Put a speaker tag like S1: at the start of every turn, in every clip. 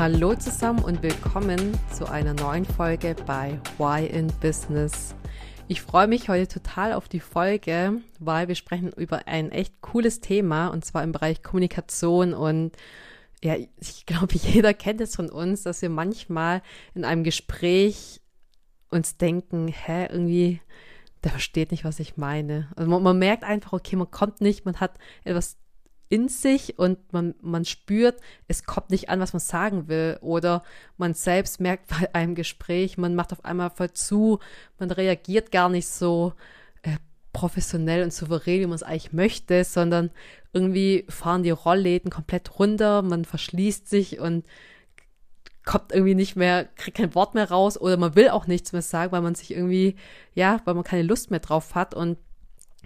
S1: Hallo zusammen und willkommen zu einer neuen Folge bei Why in Business. Ich freue mich heute total auf die Folge, weil wir sprechen über ein echt cooles Thema und zwar im Bereich Kommunikation und ja, ich glaube, jeder kennt es von uns, dass wir manchmal in einem Gespräch uns denken, hä, irgendwie, der versteht nicht, was ich meine. Also man, man merkt einfach, okay, man kommt nicht, man hat etwas in sich und man, man spürt, es kommt nicht an, was man sagen will. Oder man selbst merkt bei einem Gespräch, man macht auf einmal voll zu, man reagiert gar nicht so äh, professionell und souverän, wie man es eigentlich möchte, sondern irgendwie fahren die Rollläden komplett runter, man verschließt sich und kommt irgendwie nicht mehr, kriegt kein Wort mehr raus oder man will auch nichts mehr sagen, weil man sich irgendwie, ja, weil man keine Lust mehr drauf hat und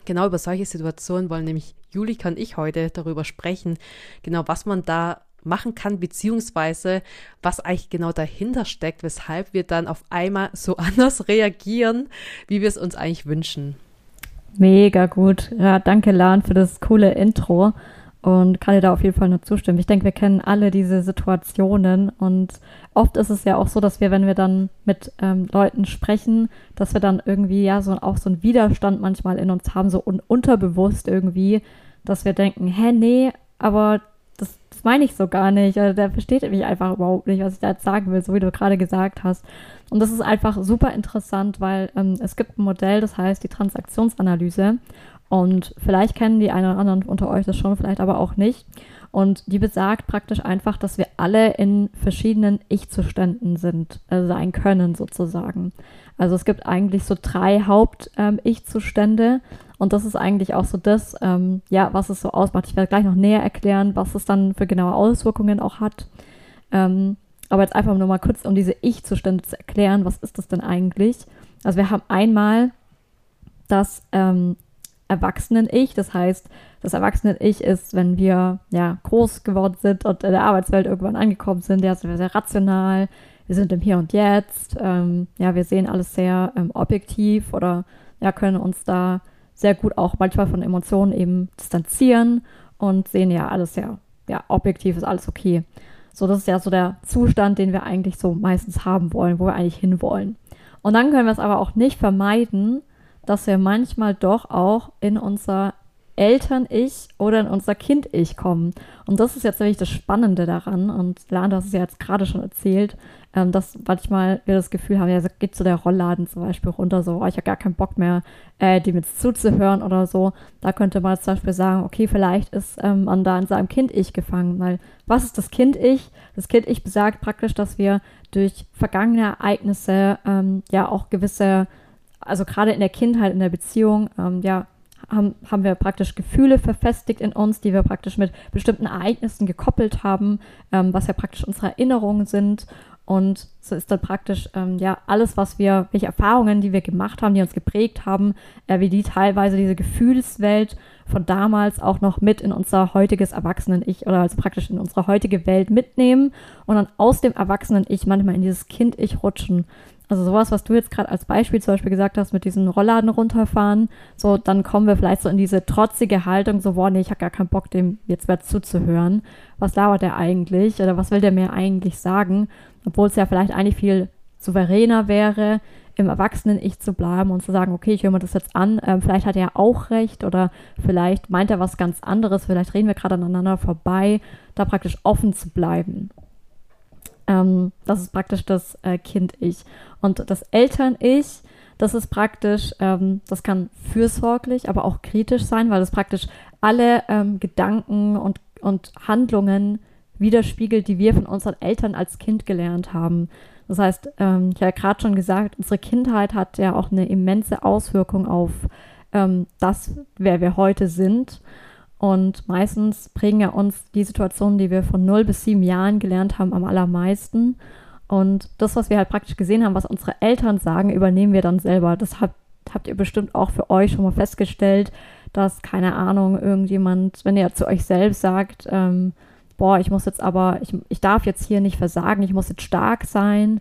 S1: genau über solche Situationen wollen nämlich Julika und ich heute darüber sprechen, genau was man da machen kann, beziehungsweise was eigentlich genau dahinter steckt, weshalb wir dann auf einmal so anders reagieren, wie wir es uns eigentlich wünschen.
S2: Mega gut. Ja, danke, Lan, für das coole Intro und kann dir da auf jeden Fall nur zustimmen. Ich denke, wir kennen alle diese Situationen und oft ist es ja auch so, dass wir, wenn wir dann mit ähm, Leuten sprechen, dass wir dann irgendwie ja so auch so einen Widerstand manchmal in uns haben, so un unterbewusst irgendwie, dass wir denken, hä, nee, aber meine ich so gar nicht. Also der versteht mich einfach überhaupt nicht, was ich da jetzt sagen will, so wie du gerade gesagt hast. Und das ist einfach super interessant, weil ähm, es gibt ein Modell, das heißt die Transaktionsanalyse. Und vielleicht kennen die einen oder anderen unter euch das schon, vielleicht aber auch nicht. Und die besagt praktisch einfach, dass wir alle in verschiedenen Ich-Zuständen sind, äh, sein können sozusagen. Also es gibt eigentlich so drei Haupt-Ich-Zustände. Ähm, und das ist eigentlich auch so das, ähm, ja, was es so ausmacht. Ich werde gleich noch näher erklären, was es dann für genaue Auswirkungen auch hat. Ähm, aber jetzt einfach nur mal kurz, um diese Ich-Zustände zu erklären, was ist das denn eigentlich? Also wir haben einmal das ähm, Erwachsenen-Ich. Das heißt, das Erwachsenen-Ich ist, wenn wir ja groß geworden sind und in der Arbeitswelt irgendwann angekommen sind, ja, sind wir sehr rational, wir sind im Hier und Jetzt, ähm, ja, wir sehen alles sehr ähm, objektiv oder ja, können uns da sehr gut auch manchmal von Emotionen eben distanzieren und sehen ja alles sehr, ja, objektiv ist alles okay. So, das ist ja so der Zustand, den wir eigentlich so meistens haben wollen, wo wir eigentlich hinwollen. Und dann können wir es aber auch nicht vermeiden, dass wir manchmal doch auch in unser Eltern-Ich oder in unser Kind-Ich kommen. Und das ist jetzt nämlich das Spannende daran. Und Lan, du hast es ja jetzt gerade schon erzählt, ähm, dass manchmal wir das Gefühl haben, ja, geht zu der Rollladen zum Beispiel runter, so, oh, ich habe gar keinen Bock mehr, äh, dem jetzt zuzuhören oder so. Da könnte man zum Beispiel sagen, okay, vielleicht ist ähm, man da in seinem Kind-Ich gefangen, weil was ist das Kind-Ich? Das Kind-Ich besagt praktisch, dass wir durch vergangene Ereignisse ähm, ja auch gewisse also gerade in der Kindheit, in der Beziehung, ähm, ja, haben, haben wir praktisch Gefühle verfestigt in uns, die wir praktisch mit bestimmten Ereignissen gekoppelt haben, ähm, was ja praktisch unsere Erinnerungen sind. Und so ist dann praktisch, ähm, ja, alles, was wir, welche Erfahrungen, die wir gemacht haben, die uns geprägt haben, äh, wie die teilweise diese Gefühlswelt von damals auch noch mit in unser heutiges Erwachsenen-Ich oder also praktisch in unsere heutige Welt mitnehmen und dann aus dem Erwachsenen-Ich manchmal in dieses Kind-Ich rutschen. Also sowas, was du jetzt gerade als Beispiel zum Beispiel gesagt hast, mit diesen Rollladen runterfahren, so dann kommen wir vielleicht so in diese trotzige Haltung, so, boah, nee, ich habe gar keinen Bock, dem jetzt mehr zuzuhören. Was labert der eigentlich oder was will der mir eigentlich sagen? Obwohl es ja vielleicht eigentlich viel souveräner wäre, im Erwachsenen-Ich zu bleiben und zu sagen, okay, ich höre mir das jetzt an, ähm, vielleicht hat er auch recht oder vielleicht meint er was ganz anderes, vielleicht reden wir gerade aneinander vorbei, da praktisch offen zu bleiben. Ähm, das ist praktisch das äh, Kind-Ich. Und das Eltern-Ich, das ist praktisch, ähm, das kann fürsorglich, aber auch kritisch sein, weil es praktisch alle ähm, Gedanken und, und Handlungen widerspiegelt, die wir von unseren Eltern als Kind gelernt haben. Das heißt, ähm, ich habe gerade schon gesagt, unsere Kindheit hat ja auch eine immense Auswirkung auf ähm, das, wer wir heute sind. Und meistens prägen ja uns die Situationen, die wir von 0 bis 7 Jahren gelernt haben, am allermeisten. Und das, was wir halt praktisch gesehen haben, was unsere Eltern sagen, übernehmen wir dann selber. Das habt, habt ihr bestimmt auch für euch schon mal festgestellt, dass, keine Ahnung, irgendjemand, wenn ihr zu euch selbst sagt, ähm, boah, ich muss jetzt aber, ich, ich darf jetzt hier nicht versagen, ich muss jetzt stark sein,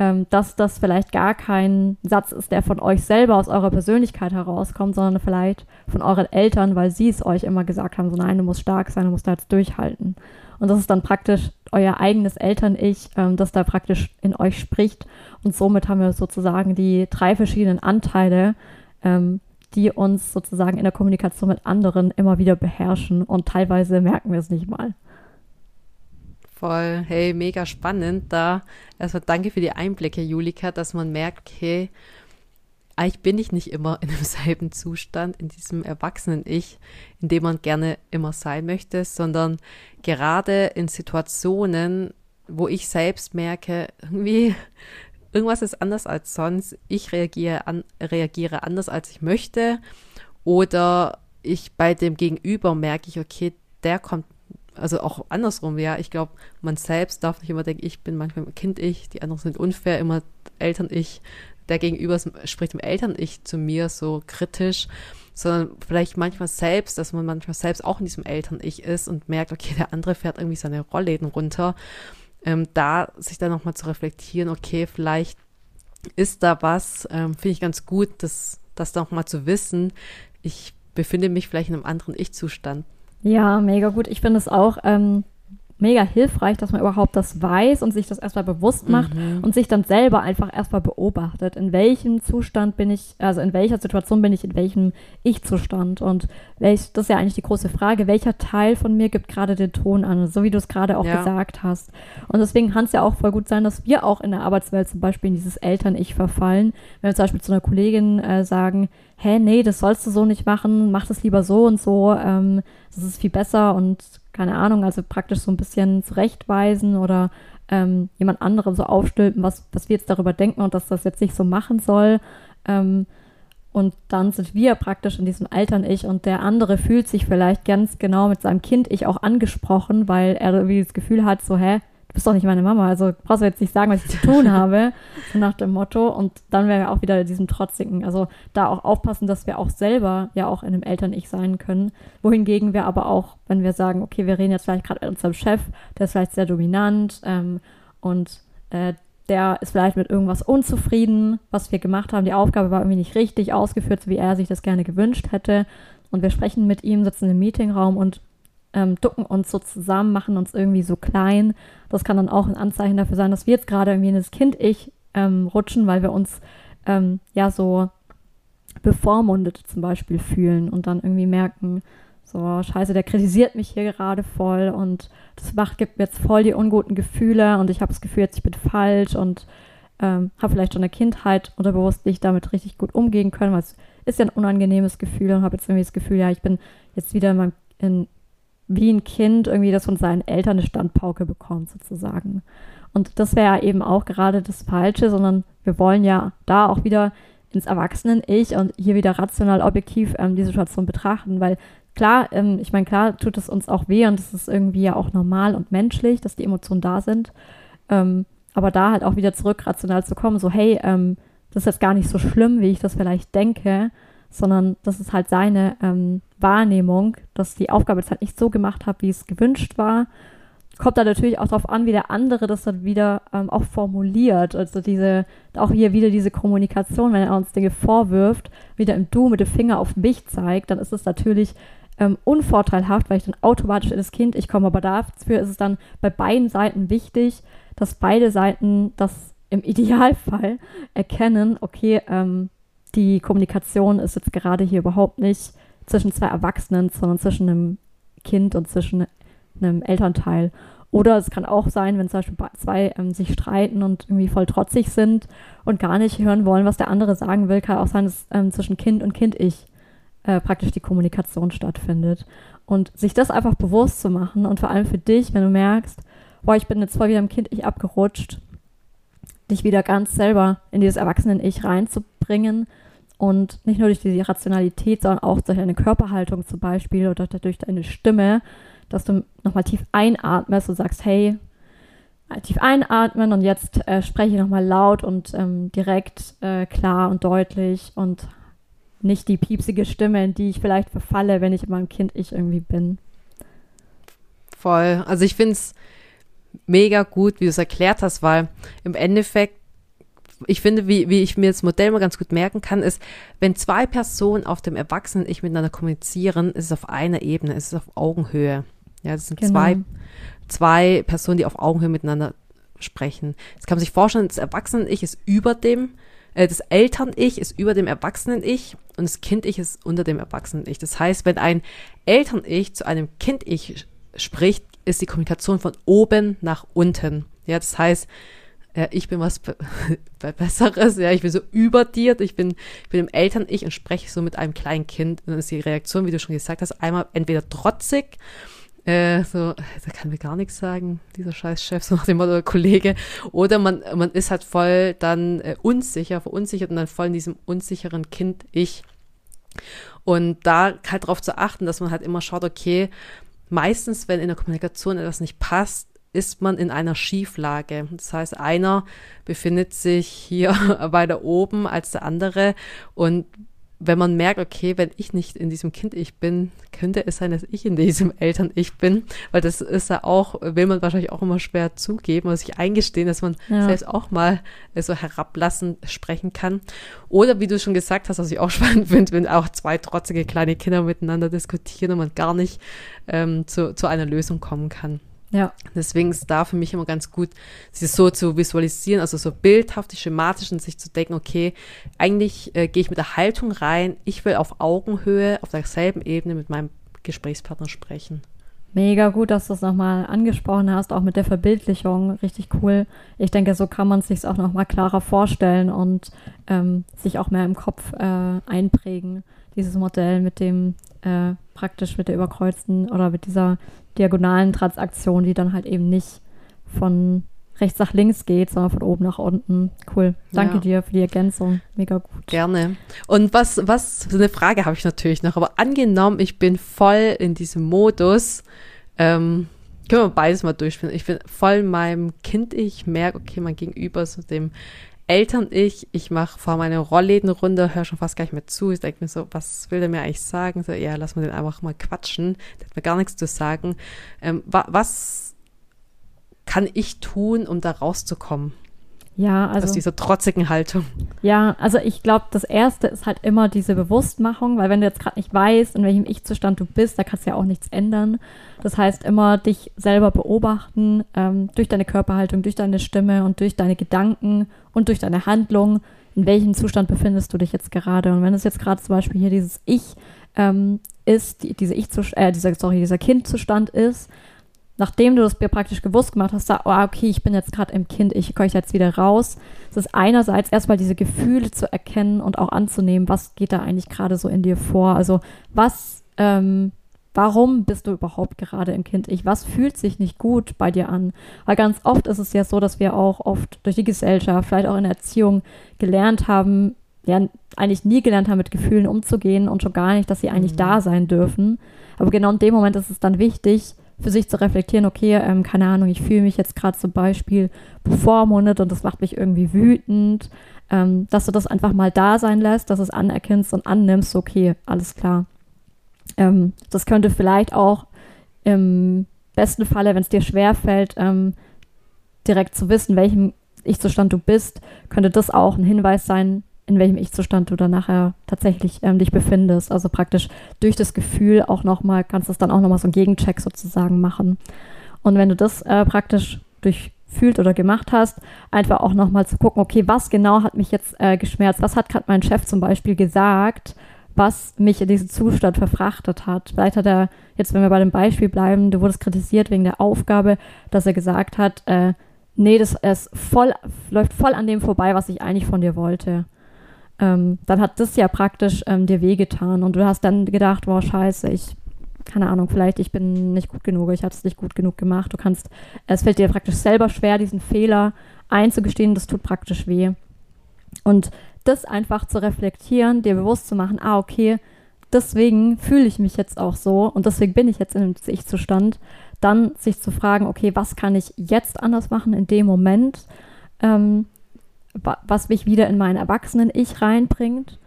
S2: ähm, dass das vielleicht gar kein Satz ist, der von euch selber aus eurer Persönlichkeit herauskommt, sondern vielleicht von euren Eltern, weil sie es euch immer gesagt haben, so nein, du musst stark sein, du musst da jetzt durchhalten. Und das ist dann praktisch euer eigenes Eltern-Ich, ähm, das da praktisch in euch spricht. Und somit haben wir sozusagen die drei verschiedenen Anteile, ähm, die uns sozusagen in der Kommunikation mit anderen immer wieder beherrschen. Und teilweise merken wir es nicht mal.
S1: Voll, hey, mega spannend. Da erstmal danke für die Einblicke, Julika, dass man merkt, okay, eigentlich bin ich nicht immer in demselben Zustand, in diesem erwachsenen Ich, in dem man gerne immer sein möchte, sondern gerade in Situationen, wo ich selbst merke, irgendwie, irgendwas ist anders als sonst, ich reagiere, an, reagiere anders als ich möchte oder ich bei dem Gegenüber merke ich, okay, der kommt also auch andersrum, ja. Ich glaube, man selbst darf nicht immer denken, ich bin manchmal Kind-Ich, die anderen sind unfair, immer Eltern-Ich. Der Gegenüber spricht im Eltern-Ich zu mir so kritisch, sondern vielleicht manchmal selbst, dass man manchmal selbst auch in diesem Eltern-Ich ist und merkt, okay, der andere fährt irgendwie seine Rollläden runter. Ähm, da sich dann nochmal zu reflektieren, okay, vielleicht ist da was, ähm, finde ich ganz gut, das, das nochmal zu wissen. Ich befinde mich vielleicht in einem anderen Ich-Zustand.
S2: Ja, mega gut. Ich finde es auch ähm, mega hilfreich, dass man überhaupt das weiß und sich das erstmal bewusst macht mhm. und sich dann selber einfach erstmal beobachtet, in welchem Zustand bin ich, also in welcher Situation bin ich, in welchem Ich-Zustand und welch, das ist ja eigentlich die große Frage, welcher Teil von mir gibt gerade den Ton an, so wie du es gerade auch ja. gesagt hast. Und deswegen kann es ja auch voll gut sein, dass wir auch in der Arbeitswelt zum Beispiel in dieses Eltern-Ich verfallen, wenn wir zum Beispiel zu einer Kollegin äh, sagen, hä, nee, das sollst du so nicht machen, mach das lieber so und so, ähm, das ist viel besser und keine Ahnung, also praktisch so ein bisschen zurechtweisen oder ähm, jemand anderem so aufstülpen, was, was wir jetzt darüber denken und dass das jetzt nicht so machen soll. Ähm, und dann sind wir praktisch in diesem Eltern-Ich und der andere fühlt sich vielleicht ganz genau mit seinem Kind-Ich auch angesprochen, weil er irgendwie das Gefühl hat, so, hä, du bist doch nicht meine Mama, also brauchst du jetzt nicht sagen, was ich zu tun habe, so nach dem Motto. Und dann wären wir auch wieder in diesem Trotzigen. Also da auch aufpassen, dass wir auch selber ja auch in einem Eltern-Ich sein können. Wohingegen wir aber auch, wenn wir sagen, okay, wir reden jetzt vielleicht gerade mit unserem Chef, der ist vielleicht sehr dominant ähm, und äh, der ist vielleicht mit irgendwas unzufrieden, was wir gemacht haben. Die Aufgabe war irgendwie nicht richtig ausgeführt, so wie er sich das gerne gewünscht hätte. Und wir sprechen mit ihm, sitzen im Meetingraum und ähm, ducken uns so zusammen, machen uns irgendwie so klein. Das kann dann auch ein Anzeichen dafür sein, dass wir jetzt gerade irgendwie in das Kind-Ich ähm, rutschen, weil wir uns ähm, ja so bevormundet zum Beispiel fühlen und dann irgendwie merken, so, scheiße, der kritisiert mich hier gerade voll und das macht, gibt mir jetzt voll die unguten Gefühle und ich habe das Gefühl, jetzt ich bin falsch und ähm, habe vielleicht schon eine Kindheit unterbewusst nicht damit richtig gut umgehen können, weil es ist ja ein unangenehmes Gefühl und habe jetzt irgendwie das Gefühl, ja, ich bin jetzt wieder in meinem, in, wie ein Kind irgendwie, das von seinen Eltern eine Standpauke bekommt, sozusagen. Und das wäre ja eben auch gerade das Falsche, sondern wir wollen ja da auch wieder ins Erwachsenen-Ich und hier wieder rational objektiv ähm, die Situation betrachten, weil klar, ähm, ich meine, klar tut es uns auch weh und es ist irgendwie ja auch normal und menschlich, dass die Emotionen da sind. Ähm, aber da halt auch wieder zurück rational zu kommen, so hey, ähm, das ist jetzt gar nicht so schlimm, wie ich das vielleicht denke, sondern das ist halt seine ähm, Wahrnehmung, dass die Aufgabe jetzt halt nicht so gemacht hat, wie es gewünscht war. Kommt da natürlich auch darauf an, wie der andere das dann wieder ähm, auch formuliert. Also diese, auch hier wieder diese Kommunikation, wenn er uns Dinge vorwirft, wieder im Du mit dem Finger auf mich zeigt, dann ist es natürlich ähm, unvorteilhaft, weil ich dann automatisch in das Kind ich komme. Aber dafür ist es dann bei beiden Seiten wichtig, dass beide Seiten das im Idealfall erkennen, okay, ähm, die Kommunikation ist jetzt gerade hier überhaupt nicht zwischen zwei Erwachsenen, sondern zwischen einem Kind und zwischen einem Elternteil. Oder es kann auch sein, wenn zum Beispiel zwei ähm, sich streiten und irgendwie voll trotzig sind und gar nicht hören wollen, was der andere sagen will, kann auch sein, dass ähm, zwischen Kind und Kind-Ich äh, praktisch die Kommunikation stattfindet. Und sich das einfach bewusst zu machen und vor allem für dich, wenn du merkst, boah, ich bin jetzt voll wieder im Kind-Ich abgerutscht, dich wieder ganz selber in dieses Erwachsenen-Ich reinzubringen und nicht nur durch die Rationalität, sondern auch durch deine Körperhaltung zum Beispiel oder durch deine Stimme, dass du nochmal tief einatmest und sagst, hey, tief einatmen und jetzt äh, spreche ich nochmal laut und ähm, direkt, äh, klar und deutlich und nicht die piepsige Stimme, in die ich vielleicht verfalle, wenn ich in meinem Kind-Ich irgendwie bin.
S1: Voll. Also ich finde es mega gut, wie du es erklärt hast, weil im Endeffekt, ich finde, wie, wie ich mir das Modell mal ganz gut merken kann, ist, wenn zwei Personen auf dem Erwachsenen-Ich miteinander kommunizieren, ist es auf einer Ebene, ist es auf Augenhöhe. Ja, das sind genau. zwei, zwei Personen, die auf Augenhöhe miteinander sprechen. Jetzt kann man sich vorstellen, das Erwachsenen-Ich ist über dem, äh, das Eltern-Ich ist über dem Erwachsenen-Ich und das Kind-Ich ist unter dem Erwachsenen-Ich. Das heißt, wenn ein Eltern-Ich zu einem Kind-Ich spricht, ist die Kommunikation von oben nach unten. Ja, das heißt, ja, ich bin was Be Besseres, ja, ich bin so über dir, ich bin, ich bin im Eltern-Ich und spreche so mit einem kleinen Kind. Und dann ist die Reaktion, wie du schon gesagt hast, einmal entweder trotzig, äh, so, da kann mir gar nichts sagen, dieser scheiß Chef, so nach dem Motto, Kollege. Oder man, man ist halt voll dann äh, unsicher, verunsichert und dann voll in diesem unsicheren Kind-Ich. Und da halt darauf zu achten, dass man halt immer schaut, okay, meistens, wenn in der Kommunikation etwas nicht passt, ist man in einer Schieflage. Das heißt, einer befindet sich hier weiter oben als der andere und wenn man merkt, okay, wenn ich nicht in diesem Kind-Ich bin, könnte es sein, dass ich in diesem Eltern-Ich bin, weil das ist ja auch, will man wahrscheinlich auch immer schwer zugeben oder sich eingestehen, dass man ja. selbst auch mal so herablassend sprechen kann. Oder wie du schon gesagt hast, was ich auch spannend finde, wenn auch zwei trotzige kleine Kinder miteinander diskutieren und man gar nicht ähm, zu, zu einer Lösung kommen kann. Ja. Deswegen ist da für mich immer ganz gut, sich so zu visualisieren, also so bildhaft, schematisch und sich zu denken, okay, eigentlich äh, gehe ich mit der Haltung rein, ich will auf Augenhöhe, auf derselben Ebene mit meinem Gesprächspartner sprechen.
S2: Mega gut, dass du es nochmal angesprochen hast, auch mit der Verbildlichung. Richtig cool. Ich denke, so kann man es sich auch nochmal klarer vorstellen und ähm, sich auch mehr im Kopf äh, einprägen. Dieses Modell mit dem äh, praktisch mit der überkreuzten oder mit dieser diagonalen Transaktion, die dann halt eben nicht von rechts nach links geht, sondern von oben nach unten. Cool. Danke ja. dir für die Ergänzung. Mega gut.
S1: Gerne. Und was, was, so eine Frage habe ich natürlich noch, aber angenommen, ich bin voll in diesem Modus, ähm, können wir beides mal durchspielen. Ich bin voll in meinem Kind, ich merke, okay, mein Gegenüber ist dem Eltern-Ich, ich mache vor meine Rollläden runter, höre schon fast gar nicht mehr zu. Ich denke mir so, was will der mir eigentlich sagen? So, ja, lass mal den einfach mal quatschen. Der hat mir gar nichts zu sagen. Ähm, wa was kann ich tun, um da rauszukommen?
S2: Ja, also.
S1: Aus dieser trotzigen Haltung.
S2: Ja, also ich glaube, das erste ist halt immer diese Bewusstmachung, weil wenn du jetzt gerade nicht weißt, in welchem Ich-Zustand du bist, da kannst du ja auch nichts ändern. Das heißt, immer dich selber beobachten, ähm, durch deine Körperhaltung, durch deine Stimme und durch deine Gedanken und durch deine Handlung, in welchem Zustand befindest du dich jetzt gerade. Und wenn es jetzt gerade zum Beispiel hier dieses Ich ähm, ist, die, diese Ich äh, dieser, sorry, dieser Kindzustand ist, nachdem du das dir praktisch gewusst gemacht hast, sag, oh, okay, ich bin jetzt gerade im Kind, ich komme jetzt wieder raus. Es ist einerseits erstmal diese Gefühle zu erkennen und auch anzunehmen, was geht da eigentlich gerade so in dir vor. Also was, ähm, warum bist du überhaupt gerade im Kind ich? Was fühlt sich nicht gut bei dir an? Weil ganz oft ist es ja so, dass wir auch oft durch die Gesellschaft, vielleicht auch in der Erziehung gelernt haben, ja, eigentlich nie gelernt haben, mit Gefühlen umzugehen und schon gar nicht, dass sie eigentlich mhm. da sein dürfen. Aber genau in dem Moment ist es dann wichtig, für sich zu reflektieren, okay, ähm, keine Ahnung, ich fühle mich jetzt gerade zum Beispiel bevormundet und das macht mich irgendwie wütend, ähm, dass du das einfach mal da sein lässt, dass du es anerkennst und annimmst, okay, alles klar. Ähm, das könnte vielleicht auch im besten Falle, wenn es dir schwerfällt, ähm, direkt zu wissen, welchem Ich-Zustand du bist, könnte das auch ein Hinweis sein, in welchem Ich-Zustand du dann nachher tatsächlich ähm, dich befindest. Also praktisch durch das Gefühl auch nochmal, kannst du es dann auch nochmal so einen Gegencheck sozusagen machen. Und wenn du das äh, praktisch durchfühlt oder gemacht hast, einfach auch nochmal zu gucken, okay, was genau hat mich jetzt äh, geschmerzt? Was hat gerade mein Chef zum Beispiel gesagt, was mich in diesen Zustand verfrachtet hat? Vielleicht hat er, jetzt wenn wir bei dem Beispiel bleiben, du wurdest kritisiert wegen der Aufgabe, dass er gesagt hat, äh, nee, das ist voll, läuft voll an dem vorbei, was ich eigentlich von dir wollte ähm, dann hat das ja praktisch ähm, dir wehgetan und du hast dann gedacht, boah, scheiße, ich, keine Ahnung, vielleicht ich bin nicht gut genug, ich habe es nicht gut genug gemacht. Du kannst, es fällt dir praktisch selber schwer, diesen Fehler einzugestehen, das tut praktisch weh. Und das einfach zu reflektieren, dir bewusst zu machen, ah, okay, deswegen fühle ich mich jetzt auch so und deswegen bin ich jetzt in einem Ich-Zustand, dann sich zu fragen, okay, was kann ich jetzt anders machen in dem Moment, ähm, was mich wieder in meinen Erwachsenen-Ich reinbringt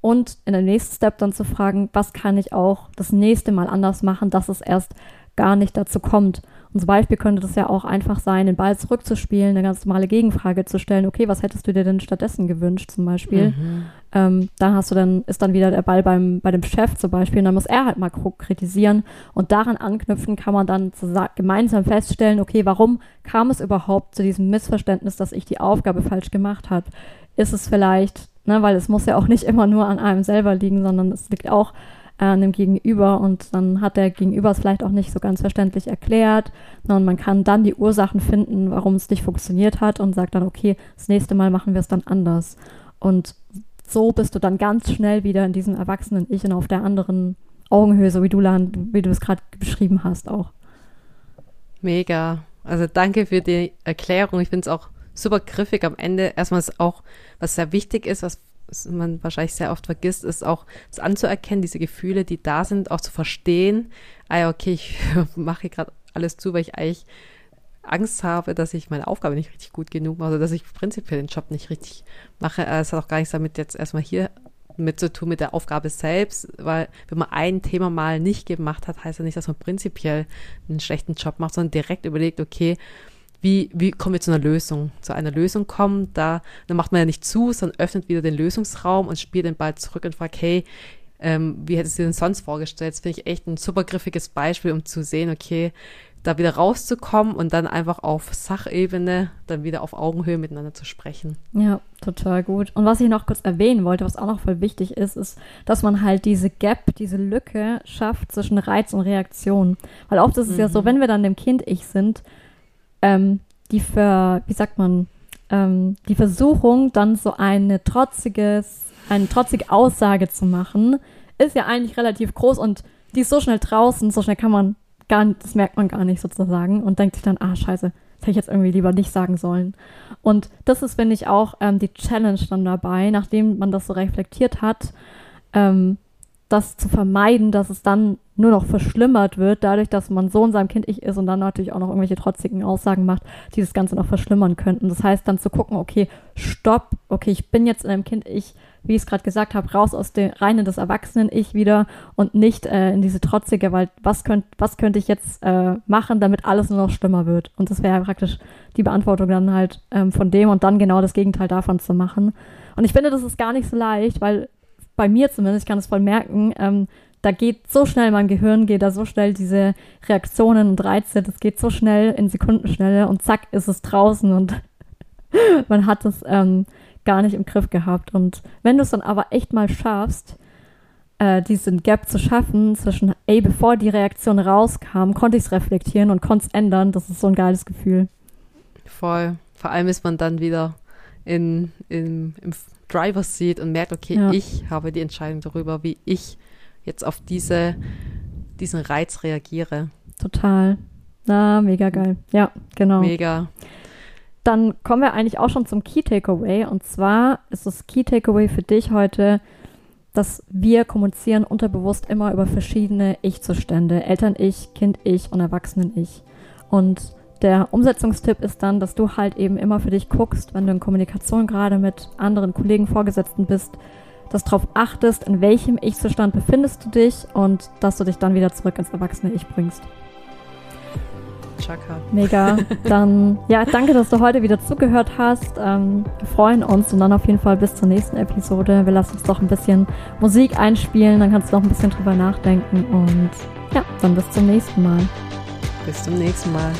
S2: und in der nächsten Step dann zu fragen, was kann ich auch das nächste Mal anders machen, dass es erst gar nicht dazu kommt. Und zum Beispiel könnte das ja auch einfach sein, den Ball zurückzuspielen, eine ganz normale Gegenfrage zu stellen. Okay, was hättest du dir denn stattdessen gewünscht, zum Beispiel? Mhm. Ähm, dann hast du dann, ist dann wieder der Ball beim, bei dem Chef zum Beispiel, und dann muss er halt mal kritisieren. Und daran anknüpfen kann man dann gemeinsam feststellen, okay, warum kam es überhaupt zu diesem Missverständnis, dass ich die Aufgabe falsch gemacht habe? Ist es vielleicht, ne, weil es muss ja auch nicht immer nur an einem selber liegen, sondern es liegt auch äh, dem Gegenüber und dann hat der Gegenüber es vielleicht auch nicht so ganz verständlich erklärt und man kann dann die Ursachen finden, warum es nicht funktioniert hat und sagt dann, okay, das nächste Mal machen wir es dann anders. Und so bist du dann ganz schnell wieder in diesem erwachsenen Ich und auf der anderen Augenhöhe, so wie du, wie du es gerade beschrieben hast auch.
S1: Mega. Also danke für die Erklärung. Ich finde es auch super griffig am Ende. Erstmal ist auch, was sehr wichtig ist, was man wahrscheinlich sehr oft vergisst, ist auch das anzuerkennen, diese Gefühle, die da sind, auch zu verstehen. Ah ja, okay, ich mache gerade alles zu, weil ich eigentlich Angst habe, dass ich meine Aufgabe nicht richtig gut genug mache, oder dass ich prinzipiell den Job nicht richtig mache. Äh, es hat auch gar nichts damit jetzt erstmal hier mit zu tun mit der Aufgabe selbst, weil wenn man ein Thema mal nicht gemacht hat, heißt ja nicht, dass man prinzipiell einen schlechten Job macht, sondern direkt überlegt, okay, wie, wie kommen wir zu einer Lösung? Zu einer Lösung kommen, da, dann macht man ja nicht zu, sondern öffnet wieder den Lösungsraum und spielt den Ball zurück und fragt, hey, ähm, wie hättest du dir denn sonst vorgestellt? Das finde ich echt ein super griffiges Beispiel, um zu sehen, okay, da wieder rauszukommen und dann einfach auf Sachebene, dann wieder auf Augenhöhe miteinander zu sprechen.
S2: Ja, total gut. Und was ich noch kurz erwähnen wollte, was auch noch voll wichtig ist, ist, dass man halt diese Gap, diese Lücke schafft zwischen Reiz und Reaktion. Weil oft ist es mhm. ja so, wenn wir dann dem Kind-Ich sind, ähm, die für, wie sagt man, ähm, die Versuchung, dann so eine trotziges, eine trotzige Aussage zu machen, ist ja eigentlich relativ groß und die ist so schnell draußen, so schnell kann man gar nicht, das merkt man gar nicht sozusagen und denkt sich dann, ah, scheiße, das hätte ich jetzt irgendwie lieber nicht sagen sollen. Und das ist, finde ich, auch ähm, die Challenge dann dabei, nachdem man das so reflektiert hat, ähm, das zu vermeiden, dass es dann nur noch verschlimmert wird, dadurch, dass man so in seinem Kind-Ich ist und dann natürlich auch noch irgendwelche trotzigen Aussagen macht, die das Ganze noch verschlimmern könnten. Das heißt, dann zu gucken, okay, stopp, okay, ich bin jetzt in einem Kind-Ich, wie ich es gerade gesagt habe, raus aus dem rein in das Erwachsenen-Ich wieder und nicht äh, in diese trotzige, weil was, könnt, was könnte ich jetzt äh, machen, damit alles nur noch schlimmer wird? Und das wäre praktisch die Beantwortung dann halt ähm, von dem und dann genau das Gegenteil davon zu machen. Und ich finde, das ist gar nicht so leicht, weil bei mir zumindest, ich kann es voll merken, ähm, da geht so schnell mein Gehirn, geht da so schnell diese Reaktionen und Reize, das geht so schnell in Sekundenschnelle und zack ist es draußen und man hat es ähm, gar nicht im Griff gehabt. Und wenn du es dann aber echt mal schaffst, äh, diesen Gap zu schaffen zwischen, ey, bevor die Reaktion rauskam, konnte ich es reflektieren und konnte es ändern, das ist so ein geiles Gefühl.
S1: Voll. Vor allem ist man dann wieder in, in, im Driver's Seat und merkt, okay, ja. ich habe die Entscheidung darüber, wie ich jetzt auf diese, diesen Reiz reagiere.
S2: Total. Na, mega geil. Ja, genau.
S1: Mega.
S2: Dann kommen wir eigentlich auch schon zum Key Takeaway. Und zwar ist das Key Takeaway für dich heute, dass wir kommunizieren unterbewusst immer über verschiedene Ich-Zustände. Eltern-Ich, Kind-Ich und Erwachsenen-Ich. Und der Umsetzungstipp ist dann, dass du halt eben immer für dich guckst, wenn du in Kommunikation gerade mit anderen Kollegen, Vorgesetzten bist, dass darauf achtest, in welchem Ich-Zustand befindest du dich und dass du dich dann wieder zurück ins erwachsene Ich bringst.
S1: Chaka.
S2: Mega. Dann, ja, danke, dass du heute wieder zugehört hast. Ähm, wir freuen uns und dann auf jeden Fall bis zur nächsten Episode. Wir lassen uns doch ein bisschen Musik einspielen, dann kannst du noch ein bisschen drüber nachdenken und ja, dann bis zum nächsten Mal.
S1: Bis zum nächsten Mal.